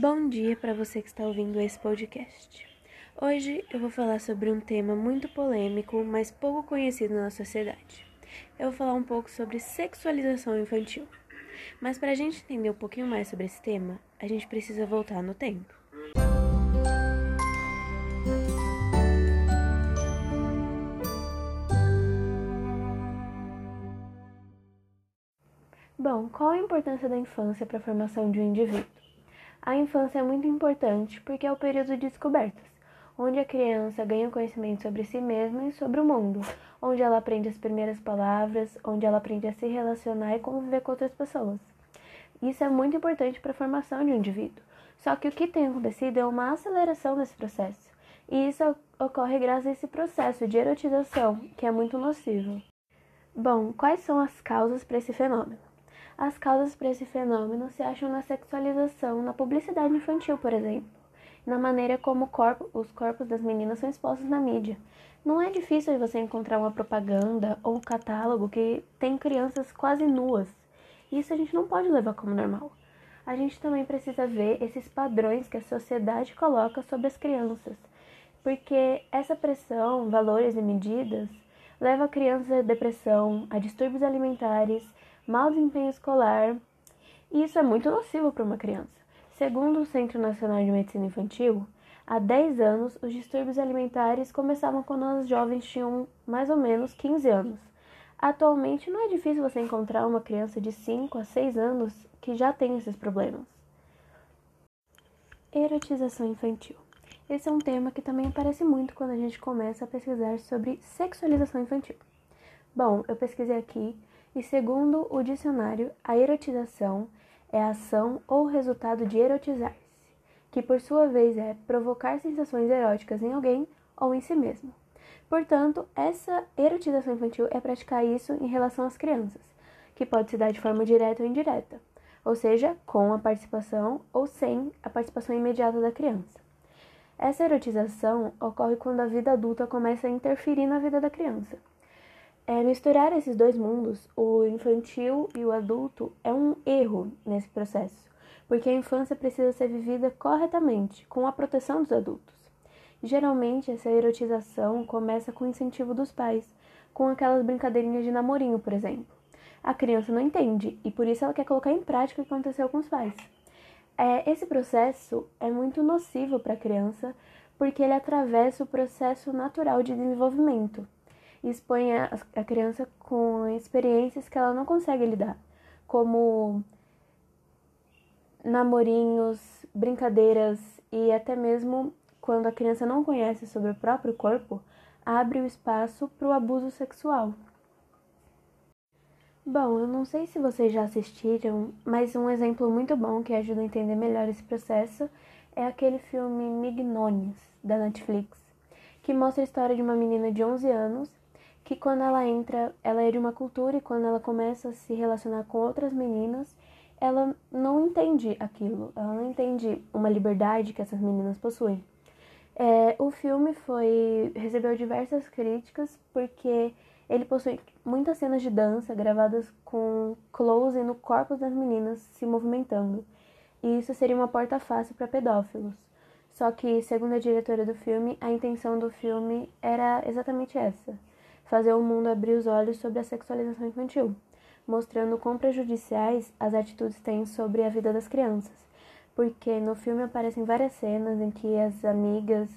Bom dia para você que está ouvindo esse podcast. Hoje eu vou falar sobre um tema muito polêmico, mas pouco conhecido na sociedade. Eu vou falar um pouco sobre sexualização infantil. Mas para a gente entender um pouquinho mais sobre esse tema, a gente precisa voltar no tempo. Bom, qual a importância da infância para a formação de um indivíduo? A infância é muito importante porque é o período de descobertas, onde a criança ganha conhecimento sobre si mesma e sobre o mundo, onde ela aprende as primeiras palavras, onde ela aprende a se relacionar e conviver com outras pessoas. Isso é muito importante para a formação de um indivíduo. Só que o que tem acontecido é uma aceleração desse processo. E isso ocorre graças a esse processo de erotização, que é muito nocivo. Bom, quais são as causas para esse fenômeno? As causas para esse fenômeno se acham na sexualização, na publicidade infantil, por exemplo, na maneira como corpo, os corpos das meninas são expostos na mídia. Não é difícil você encontrar uma propaganda ou um catálogo que tem crianças quase nuas. Isso a gente não pode levar como normal. A gente também precisa ver esses padrões que a sociedade coloca sobre as crianças, porque essa pressão, valores e medidas leva a a depressão, a distúrbios alimentares mau desempenho escolar. E isso é muito nocivo para uma criança. Segundo o Centro Nacional de Medicina Infantil, há 10 anos os distúrbios alimentares começavam quando as jovens tinham mais ou menos 15 anos. Atualmente não é difícil você encontrar uma criança de 5 a 6 anos que já tem esses problemas. Erotização infantil. Esse é um tema que também aparece muito quando a gente começa a pesquisar sobre sexualização infantil. Bom, eu pesquisei aqui e segundo o dicionário, a erotização é a ação ou resultado de erotizar-se, que por sua vez é provocar sensações eróticas em alguém ou em si mesmo. Portanto, essa erotização infantil é praticar isso em relação às crianças, que pode se dar de forma direta ou indireta, ou seja, com a participação ou sem a participação imediata da criança. Essa erotização ocorre quando a vida adulta começa a interferir na vida da criança é, misturar esses dois mundos, o infantil e o adulto, é um erro nesse processo, porque a infância precisa ser vivida corretamente, com a proteção dos adultos. Geralmente, essa erotização começa com o incentivo dos pais, com aquelas brincadeirinhas de namorinho, por exemplo. A criança não entende e por isso ela quer colocar em prática o que aconteceu com os pais. É, esse processo é muito nocivo para a criança porque ele atravessa o processo natural de desenvolvimento e expõe a, a criança com experiências que ela não consegue lidar, como namorinhos, brincadeiras e até mesmo quando a criança não conhece sobre o próprio corpo, abre o espaço para o abuso sexual. Bom, eu não sei se vocês já assistiram, mas um exemplo muito bom que ajuda a entender melhor esse processo é aquele filme Mignones, da Netflix, que mostra a história de uma menina de 11 anos que quando ela entra, ela é de uma cultura e quando ela começa a se relacionar com outras meninas, ela não entende aquilo, ela não entende uma liberdade que essas meninas possuem. É, o filme foi recebeu diversas críticas porque ele possui muitas cenas de dança gravadas com close no corpo das meninas se movimentando. E isso seria uma porta fácil para pedófilos. Só que, segundo a diretora do filme, a intenção do filme era exatamente essa fazer o mundo abrir os olhos sobre a sexualização infantil, mostrando quão prejudiciais as atitudes têm sobre a vida das crianças. Porque no filme aparecem várias cenas em que as amigas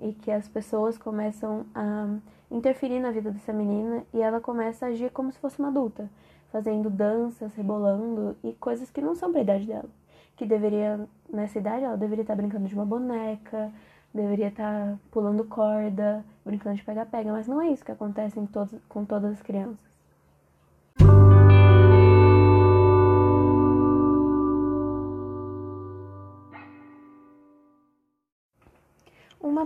e que as pessoas começam a interferir na vida dessa menina e ela começa a agir como se fosse uma adulta, fazendo danças, rebolando e coisas que não são para a idade dela. Que deveria, nessa idade, ela deveria estar brincando de uma boneca, deveria estar pulando corda, brincando de pega-pega, mas não é isso que acontece em todos, com todas as crianças.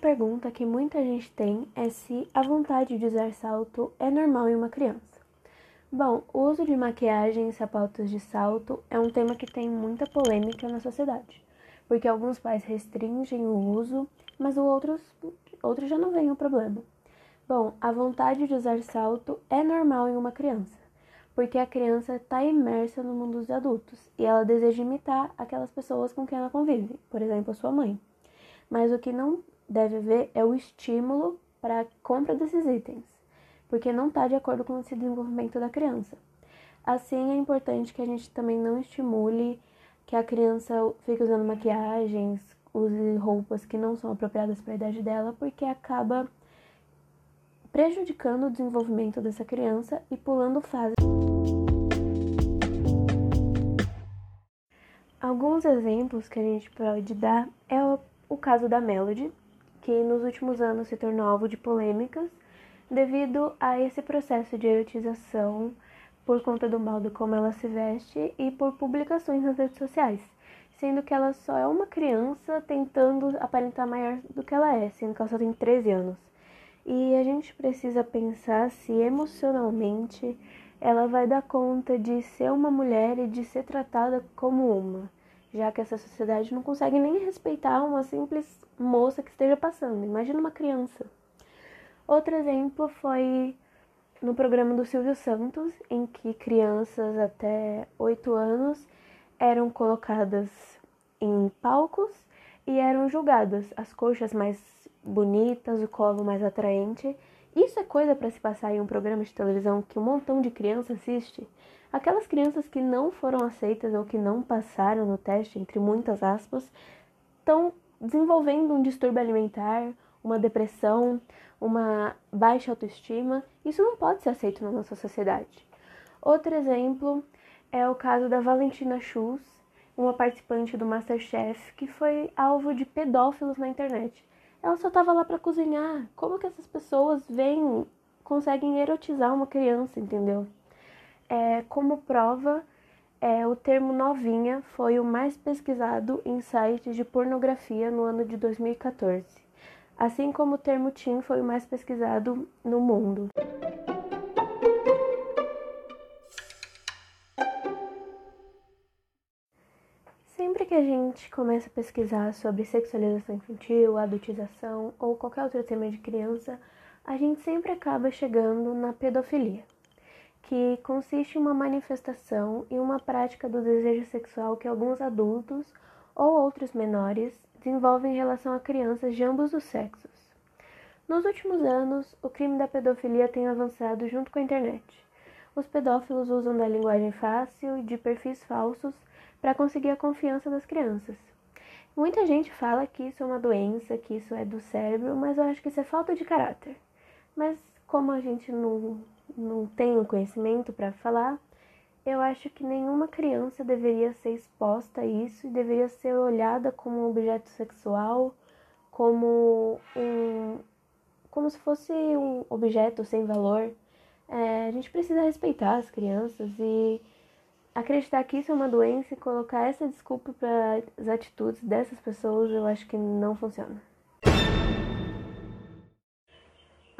Pergunta que muita gente tem é se a vontade de usar salto é normal em uma criança. Bom, o uso de maquiagem e sapatos de salto é um tema que tem muita polêmica na sociedade, porque alguns pais restringem o uso mas outros, outros já não veem o problema. Bom, a vontade de usar salto é normal em uma criança, porque a criança está imersa no mundo dos adultos e ela deseja imitar aquelas pessoas com quem ela convive, por exemplo, sua mãe. Mas o que não deve haver é o estímulo para a compra desses itens, porque não está de acordo com esse desenvolvimento da criança. Assim, é importante que a gente também não estimule que a criança fique usando maquiagens, use roupas que não são apropriadas para a idade dela, porque acaba prejudicando o desenvolvimento dessa criança e pulando fase. Alguns exemplos que a gente pode dar é o, o caso da Melody, que nos últimos anos se tornou alvo de polêmicas devido a esse processo de erotização por conta do modo como ela se veste e por publicações nas redes sociais, sendo que ela só é uma criança tentando aparentar maior do que ela é, sendo que ela só tem 13 anos. E a gente precisa pensar se emocionalmente ela vai dar conta de ser uma mulher e de ser tratada como uma, já que essa sociedade não consegue nem respeitar uma simples moça que esteja passando. Imagina uma criança. Outro exemplo foi no programa do Silvio Santos, em que crianças até 8 anos eram colocadas em palcos e eram julgadas. As coxas mais bonitas, o colo mais atraente. Isso é coisa para se passar em um programa de televisão que um montão de criança assiste? Aquelas crianças que não foram aceitas ou que não passaram no teste, entre muitas aspas, estão desenvolvendo um distúrbio alimentar, uma depressão, uma baixa autoestima. Isso não pode ser aceito na nossa sociedade. Outro exemplo é o caso da Valentina Schultz, uma participante do Masterchef que foi alvo de pedófilos na internet. Ela só estava lá para cozinhar. Como que essas pessoas vêm, conseguem erotizar uma criança, entendeu? É, como prova, é, o termo novinha foi o mais pesquisado em sites de pornografia no ano de 2014, assim como o termo teen foi o mais pesquisado no mundo. Sempre que a gente começa a pesquisar sobre sexualização infantil, adultização ou qualquer outro tema de criança, a gente sempre acaba chegando na pedofilia que consiste em uma manifestação e uma prática do desejo sexual que alguns adultos ou outros menores desenvolvem em relação a crianças de ambos os sexos. Nos últimos anos, o crime da pedofilia tem avançado junto com a internet. Os pedófilos usam da linguagem fácil e de perfis falsos para conseguir a confiança das crianças. Muita gente fala que isso é uma doença, que isso é do cérebro, mas eu acho que isso é falta de caráter. Mas como a gente não não tenho conhecimento para falar, eu acho que nenhuma criança deveria ser exposta a isso e deveria ser olhada como um objeto sexual, como um como se fosse um objeto sem valor. É, a gente precisa respeitar as crianças e acreditar que isso é uma doença e colocar essa desculpa para as atitudes dessas pessoas, eu acho que não funciona.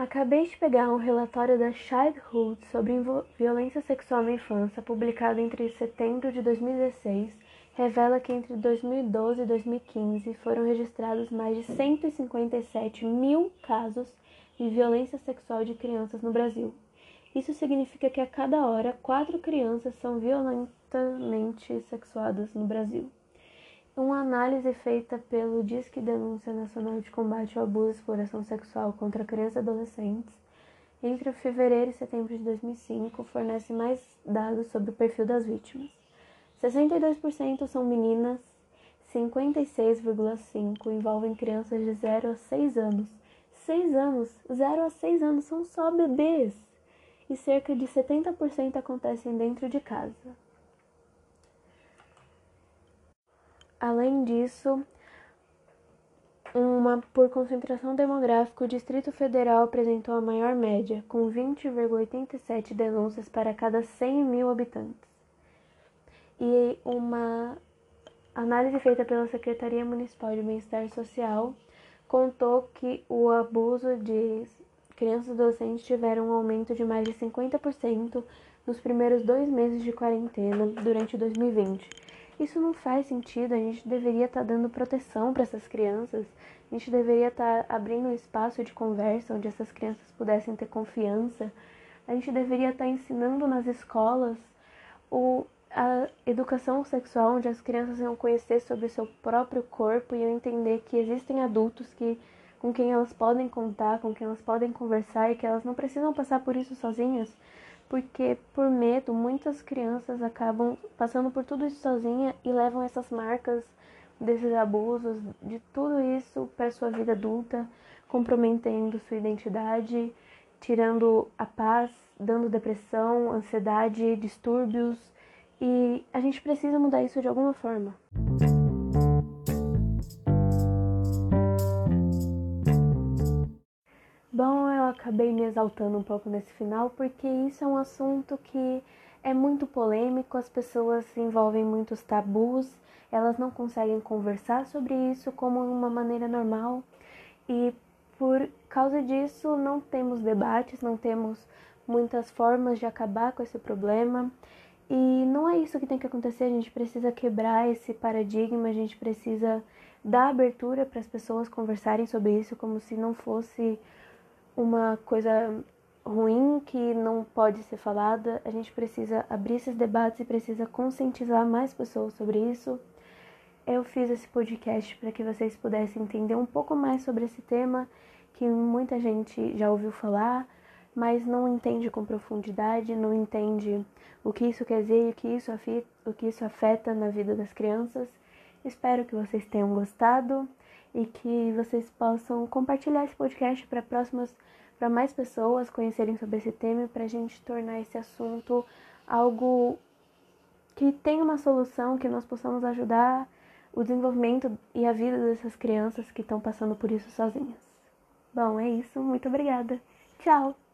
Acabei de pegar um relatório da Childhood sobre violência sexual na infância, publicado entre setembro de 2016, revela que entre 2012 e 2015 foram registrados mais de 157 mil casos de violência sexual de crianças no Brasil. Isso significa que a cada hora, quatro crianças são violentamente sexuadas no Brasil. Uma análise feita pelo Disque Denúncia Nacional de Combate ao Abuso e Exploração Sexual contra Crianças e Adolescentes entre fevereiro e setembro de 2005 fornece mais dados sobre o perfil das vítimas. 62% são meninas, 56,5% envolvem crianças de 0 a 6 anos. 6 anos, 0 a 6 anos são só bebês. E cerca de 70% acontecem dentro de casa. Além disso, uma, por concentração demográfica, o Distrito Federal apresentou a maior média, com 20,87 denúncias para cada 100 mil habitantes. E uma análise feita pela Secretaria Municipal de Bem-Estar Social contou que o abuso de crianças e adolescentes tiveram um aumento de mais de 50% nos primeiros dois meses de quarentena durante 2020 isso não faz sentido, a gente deveria estar tá dando proteção para essas crianças, a gente deveria estar tá abrindo um espaço de conversa onde essas crianças pudessem ter confiança. A gente deveria estar ensinando nas escolas o, a educação sexual, onde as crianças iam conhecer sobre o seu próprio corpo e entender que existem adultos que com quem elas podem contar, com quem elas podem conversar e que elas não precisam passar por isso sozinhas, porque por medo muitas crianças acabam passando por tudo isso sozinha e levam essas marcas desses abusos, de tudo isso para sua vida adulta, comprometendo sua identidade, tirando a paz, dando depressão, ansiedade, distúrbios, e a gente precisa mudar isso de alguma forma. Acabei me exaltando um pouco nesse final porque isso é um assunto que é muito polêmico, as pessoas se envolvem muitos tabus elas não conseguem conversar sobre isso como uma maneira normal e por causa disso não temos debates, não temos muitas formas de acabar com esse problema. E não é isso que tem que acontecer, a gente precisa quebrar esse paradigma, a gente precisa dar abertura para as pessoas conversarem sobre isso como se não fosse uma coisa ruim que não pode ser falada. A gente precisa abrir esses debates e precisa conscientizar mais pessoas sobre isso. Eu fiz esse podcast para que vocês pudessem entender um pouco mais sobre esse tema que muita gente já ouviu falar, mas não entende com profundidade, não entende o que isso quer dizer e o que isso o que isso afeta na vida das crianças. Espero que vocês tenham gostado e que vocês possam compartilhar esse podcast para próximas para mais pessoas conhecerem sobre esse tema e para a gente tornar esse assunto algo que tenha uma solução, que nós possamos ajudar o desenvolvimento e a vida dessas crianças que estão passando por isso sozinhas. Bom, é isso. Muito obrigada. Tchau!